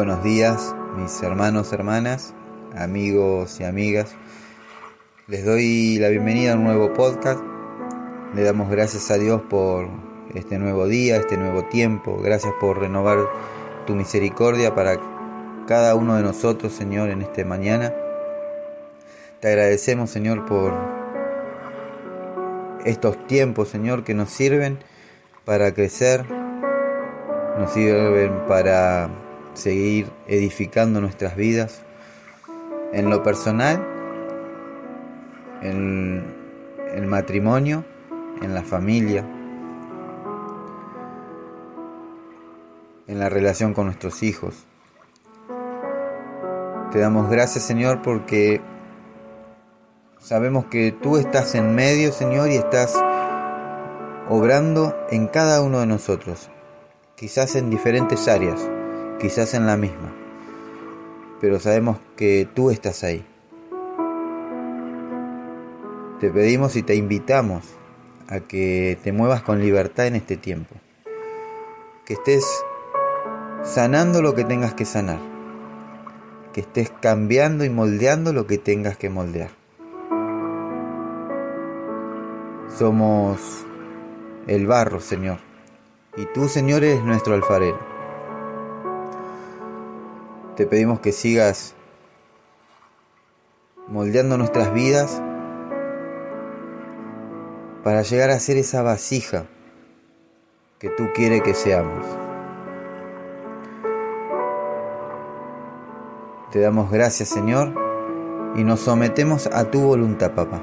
buenos días, mis hermanos, hermanas, amigos y amigas. Les doy la bienvenida a un nuevo podcast. Le damos gracias a Dios por este nuevo día, este nuevo tiempo. Gracias por renovar tu misericordia para cada uno de nosotros, Señor, en esta mañana. Te agradecemos, Señor, por estos tiempos, Señor, que nos sirven para crecer, nos sirven para seguir edificando nuestras vidas en lo personal, en el matrimonio, en la familia, en la relación con nuestros hijos. Te damos gracias Señor porque sabemos que tú estás en medio Señor y estás obrando en cada uno de nosotros, quizás en diferentes áreas quizás en la misma, pero sabemos que tú estás ahí. Te pedimos y te invitamos a que te muevas con libertad en este tiempo, que estés sanando lo que tengas que sanar, que estés cambiando y moldeando lo que tengas que moldear. Somos el barro, Señor, y tú, Señor, eres nuestro alfarero. Te pedimos que sigas moldeando nuestras vidas para llegar a ser esa vasija que tú quieres que seamos. Te damos gracias Señor y nos sometemos a tu voluntad, papá,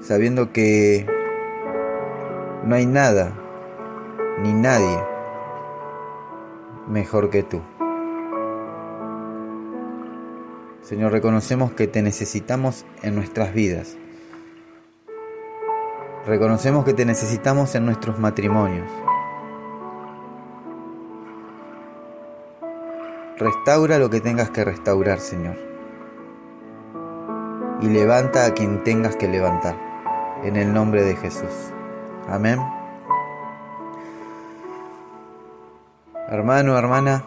sabiendo que no hay nada ni nadie mejor que tú. Señor, reconocemos que te necesitamos en nuestras vidas. Reconocemos que te necesitamos en nuestros matrimonios. Restaura lo que tengas que restaurar, Señor. Y levanta a quien tengas que levantar. En el nombre de Jesús. Amén. Hermano, hermana,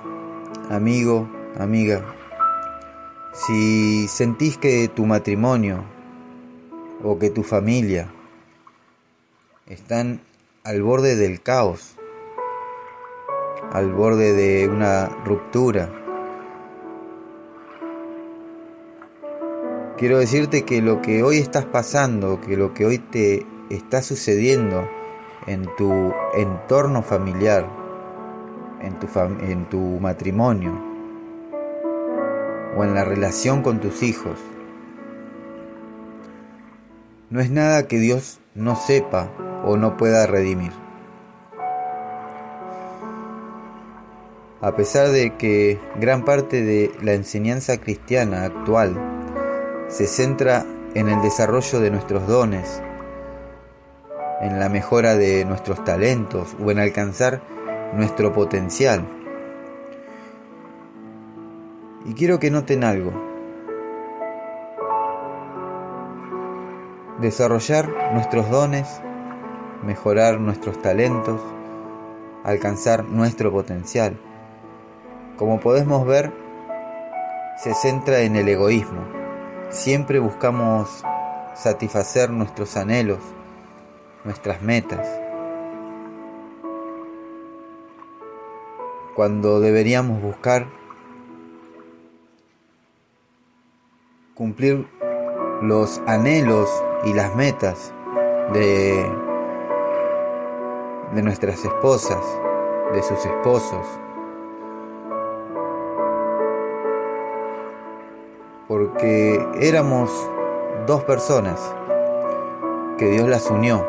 amigo, amiga, si sentís que tu matrimonio o que tu familia están al borde del caos, al borde de una ruptura, quiero decirte que lo que hoy estás pasando, que lo que hoy te está sucediendo en tu entorno familiar, en tu, en tu matrimonio, o en la relación con tus hijos. No es nada que Dios no sepa o no pueda redimir. A pesar de que gran parte de la enseñanza cristiana actual se centra en el desarrollo de nuestros dones, en la mejora de nuestros talentos o en alcanzar nuestro potencial, y quiero que noten algo. Desarrollar nuestros dones, mejorar nuestros talentos, alcanzar nuestro potencial. Como podemos ver, se centra en el egoísmo. Siempre buscamos satisfacer nuestros anhelos, nuestras metas. Cuando deberíamos buscar cumplir los anhelos y las metas de, de nuestras esposas, de sus esposos. Porque éramos dos personas que Dios las unió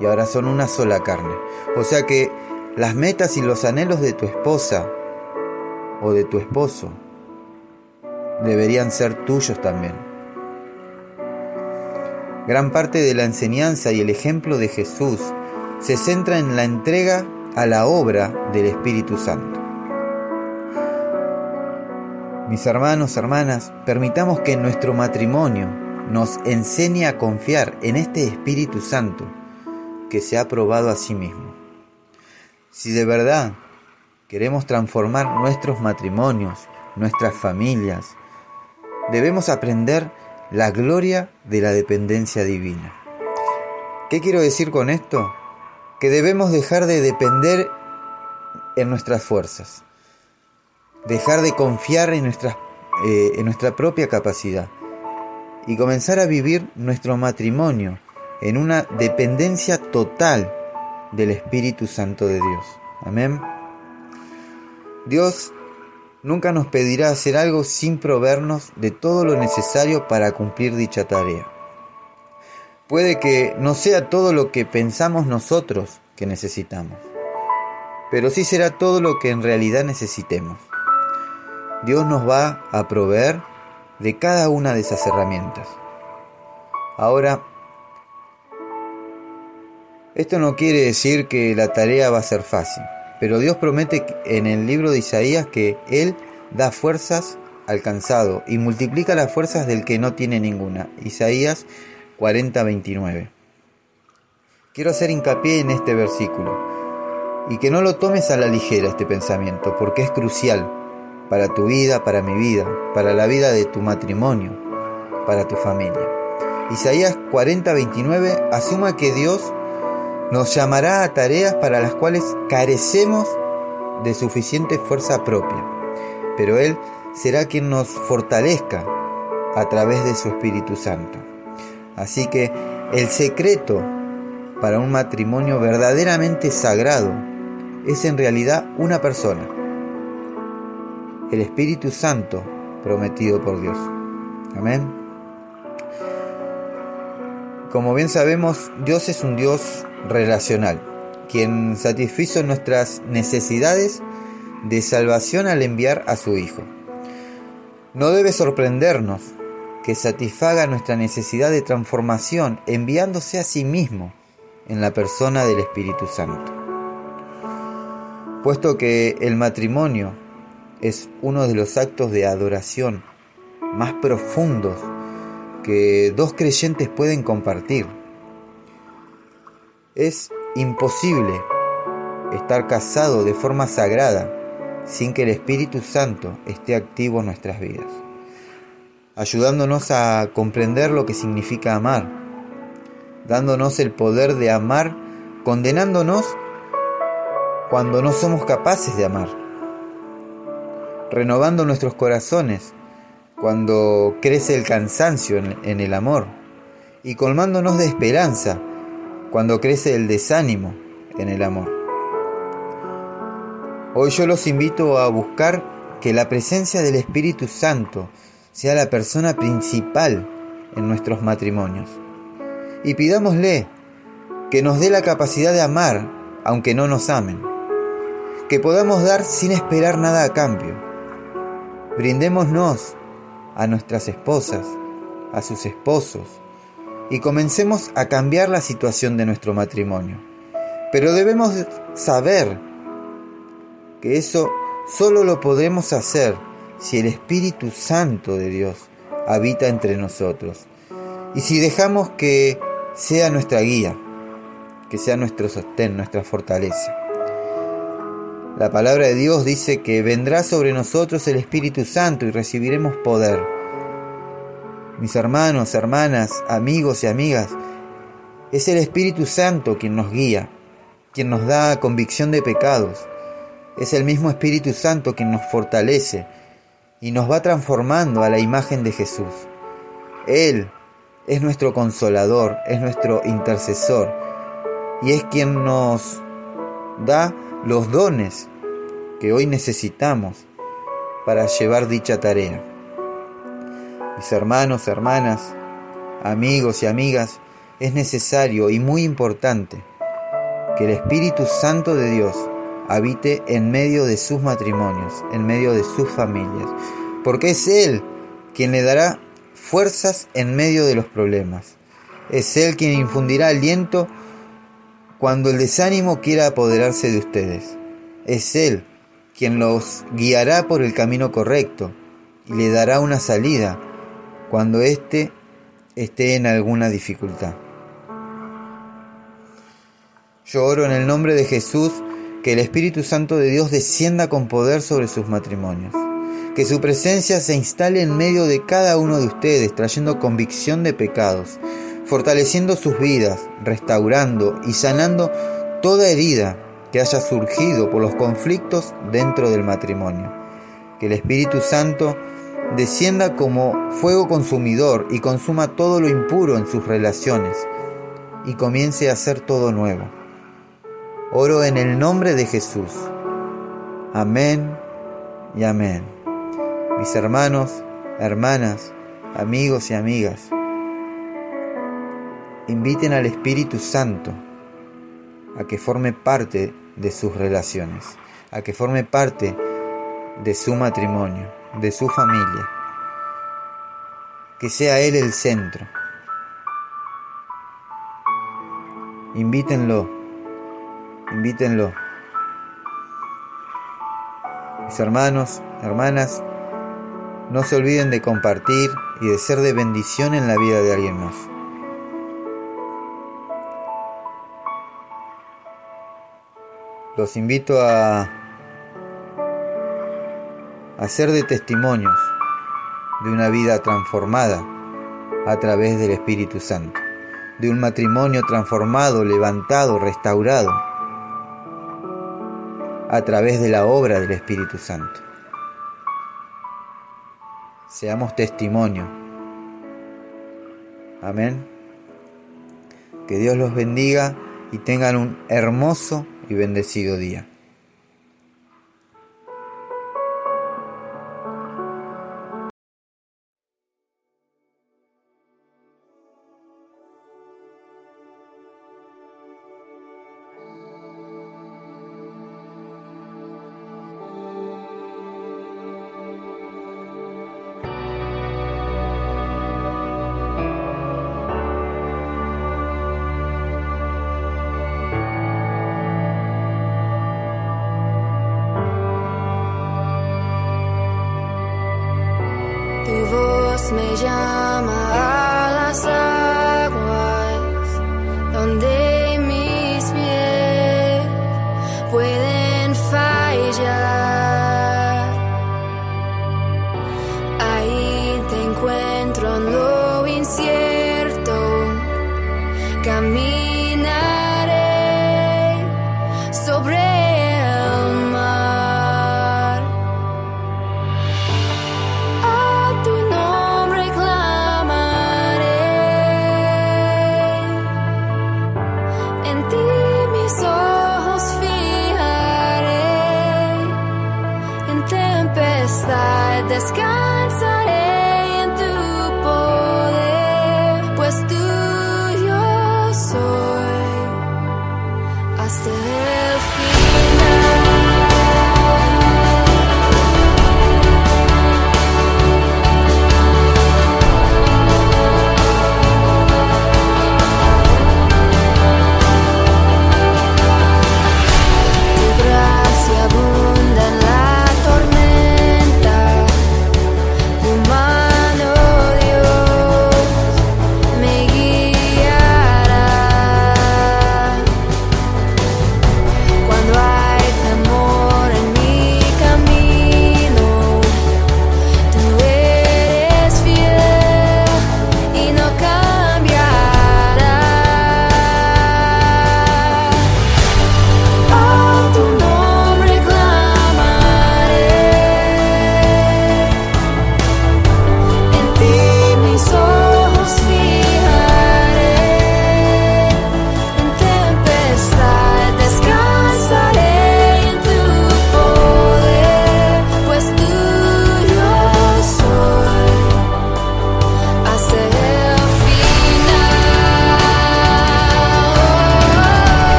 y ahora son una sola carne. O sea que las metas y los anhelos de tu esposa o de tu esposo deberían ser tuyos también. Gran parte de la enseñanza y el ejemplo de Jesús se centra en la entrega a la obra del Espíritu Santo. Mis hermanos, hermanas, permitamos que nuestro matrimonio nos enseñe a confiar en este Espíritu Santo que se ha probado a sí mismo. Si de verdad queremos transformar nuestros matrimonios, nuestras familias, debemos aprender la gloria de la dependencia divina. ¿Qué quiero decir con esto? Que debemos dejar de depender en nuestras fuerzas, dejar de confiar en, eh, en nuestra propia capacidad y comenzar a vivir nuestro matrimonio en una dependencia total del Espíritu Santo de Dios. Amén. Dios nunca nos pedirá hacer algo sin proveernos de todo lo necesario para cumplir dicha tarea. Puede que no sea todo lo que pensamos nosotros que necesitamos, pero sí será todo lo que en realidad necesitemos. Dios nos va a proveer de cada una de esas herramientas. Ahora, esto no quiere decir que la tarea va a ser fácil, pero Dios promete en el libro de Isaías que Él da fuerzas al cansado y multiplica las fuerzas del que no tiene ninguna. Isaías 40:29. Quiero hacer hincapié en este versículo y que no lo tomes a la ligera este pensamiento, porque es crucial para tu vida, para mi vida, para la vida de tu matrimonio, para tu familia. Isaías 40:29 asuma que Dios nos llamará a tareas para las cuales carecemos de suficiente fuerza propia, pero Él será quien nos fortalezca a través de su Espíritu Santo. Así que el secreto para un matrimonio verdaderamente sagrado es en realidad una persona, el Espíritu Santo prometido por Dios. Amén. Como bien sabemos, Dios es un Dios relacional, quien satisfizo nuestras necesidades de salvación al enviar a su Hijo. No debe sorprendernos que satisfaga nuestra necesidad de transformación enviándose a sí mismo en la persona del Espíritu Santo. Puesto que el matrimonio es uno de los actos de adoración más profundos que dos creyentes pueden compartir. Es imposible estar casado de forma sagrada sin que el Espíritu Santo esté activo en nuestras vidas, ayudándonos a comprender lo que significa amar, dándonos el poder de amar, condenándonos cuando no somos capaces de amar renovando nuestros corazones cuando crece el cansancio en, el amor y colmándonos de esperanza cuando crece el desánimo en el amor. Hoy yo los invito a buscar que la presencia del Espíritu Santo sea la persona principal en nuestros matrimonios. Y pidámosle que nos dé la capacidad de amar aunque no nos amen. Que podamos dar sin esperar nada a cambio Brindémonos a nuestras esposas, a sus esposos, y comencemos a cambiar la situación de nuestro matrimonio. Pero debemos saber que eso solo lo podremos hacer si el Espíritu Santo de Dios habita entre nosotros y si dejamos que sea nuestra guía, que sea nuestro sostén, nuestra fortaleza. La palabra de Dios dice que vendrá sobre nosotros el Espíritu Santo y recibiremos poder. Mis hermanos, hermanas, amigos y amigas, es el Espíritu Santo quien nos guía, quien nos da convicción de pecados. Es el mismo Espíritu Santo quien nos fortalece y nos va transformando a la imagen de Jesús. Él es nuestro consolador, es nuestro intercesor y es quien nos da los dones que hoy necesitamos para llevar dicha tarea. Mis hermanos, hermanas, amigos y amigas, es necesario y muy importante que el Espíritu Santo de Dios habite en medio de sus matrimonios, en medio de sus familias, porque es Él quien le dará fuerzas en medio de los problemas. Es Él quien infundirá aliento cuando el desánimo quiera apoderarse de ustedes. Es Él quien los guiará por el camino correcto y le dará una salida cuando éste esté en alguna dificultad. Yo oro en el nombre de Jesús que el Espíritu Santo de Dios descienda con poder sobre sus matrimonios. Que su presencia se instale en medio de cada uno de ustedes, trayendo convicción de pecados, fortaleciendo sus vidas, restaurando y sanando toda herida que haya surgido por los conflictos dentro del matrimonio. Que el Espíritu Santo descienda como fuego consumidor y consuma todo lo impuro en sus relaciones y comience a hacer todo nuevo. Oro en el nombre de Jesús. Amén y amén. Mis hermanos, hermanas, amigos y amigas, inviten al Espíritu Santo a que forme parte de sus relaciones, a que forme parte de su matrimonio, de su familia. Que sea Él el centro. Invítenlo invítenlo. Mis hermanos, hermanas, no se olviden de compartir y de ser de bendición en la vida de alguien más. Los invito a, a ser de testimonios de una vida transformada a través del Espíritu Santo, de un matrimonio transformado, levantado, restaurado a través de la obra del Espíritu Santo. Seamos testimonio. Amén. Que Dios los bendiga y tengan un hermoso y bendecido día. Me llama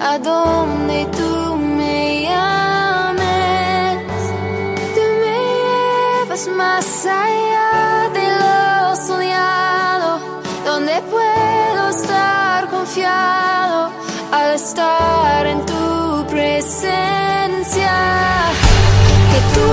a donde tú me llames. Tú me llevas más allá de lo soñado, donde puedo estar confiado al estar en tu presencia. Que tú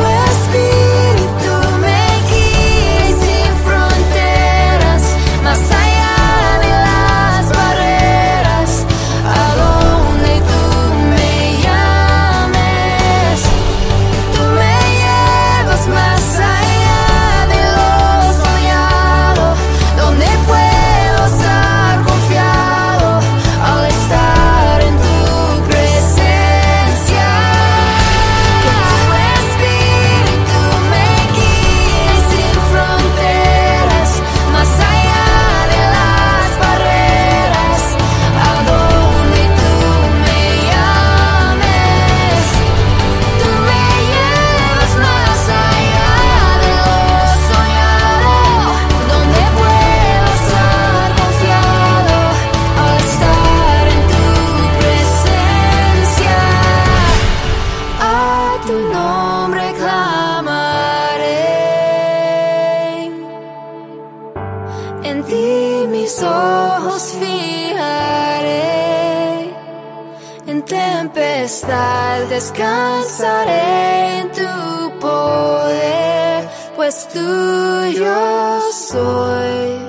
du yo soy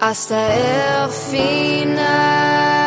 hasta el final.